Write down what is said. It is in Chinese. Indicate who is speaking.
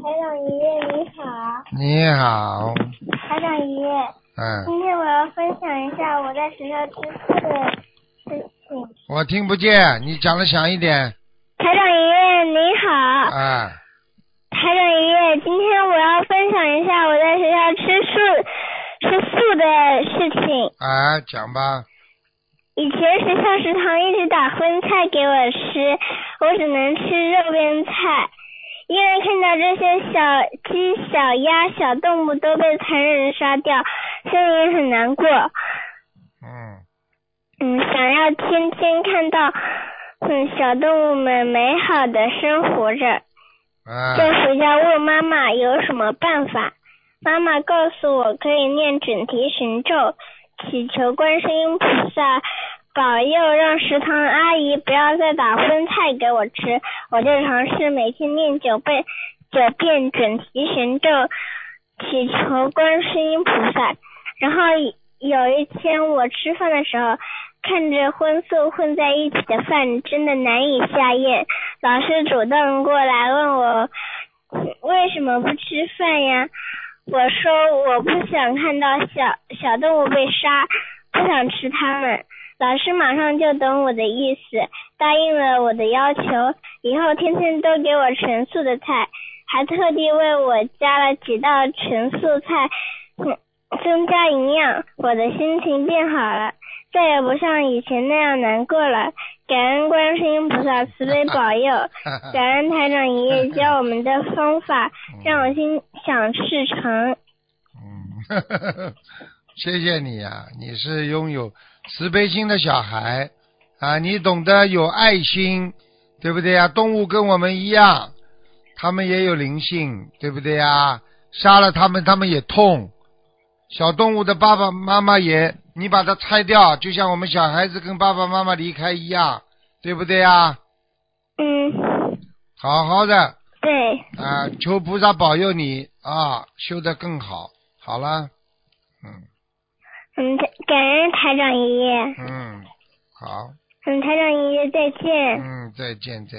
Speaker 1: 台长爷爷你好，
Speaker 2: 你好，
Speaker 1: 台长爷爷，
Speaker 2: 嗯，
Speaker 1: 今天我要分享一下我在学校吃素的事情。
Speaker 2: 我听不见，你讲的响一点，
Speaker 1: 台长爷爷你好，
Speaker 2: 啊，
Speaker 1: 台长爷爷，今天我要分享一下我在学校吃素吃素的事情。
Speaker 2: 啊，讲吧，
Speaker 1: 以前学校食堂一直打荤菜给我吃，我只能吃肉边菜。因为看到这些小鸡、小鸭、小动物都被残忍杀掉，心里很难过。
Speaker 2: 嗯，
Speaker 1: 嗯，想要天天看到嗯小动物们美好的生活着。
Speaker 2: 嗯。
Speaker 1: 就回家问妈妈有什么办法，妈妈告诉我可以念准提神咒，祈求观世音菩萨保佑，让食堂阿姨不要再打荤菜给我吃。我就尝试每天念九遍九遍准提神咒，祈求观世音菩萨。然后有一天我吃饭的时候，看着荤素混在一起的饭，真的难以下咽。老师主动过来问我为什么不吃饭呀？我说我不想看到小小动物被杀，不想吃它们。老师马上就懂我的意思，答应了我的要求，以后天天都给我纯素的菜，还特地为我加了几道纯素菜，增加营养。我的心情变好了，再也不像以前那样难过了。感恩观世音菩萨慈悲保佑，感恩台长爷爷教我们的方法，让我心想事成。
Speaker 2: 嗯，谢谢你呀、你是拥有慈悲心的小孩啊，你懂得有爱心，对不对呀、动物跟我们一样，它们也有灵性，对不对呀、杀了它们，它们也痛。小动物的爸爸妈妈也，你把它拆掉，就像我们小孩子跟爸爸妈妈离开一样，对不对呀、
Speaker 1: 嗯，
Speaker 2: 好好的。
Speaker 1: 对，
Speaker 2: 啊，求菩萨保佑你啊，修得更好。好了，嗯
Speaker 1: 嗯，感恩台长爷爷，
Speaker 2: 嗯，好，
Speaker 1: 嗯，台长爷爷再见。
Speaker 2: 嗯，再见再见。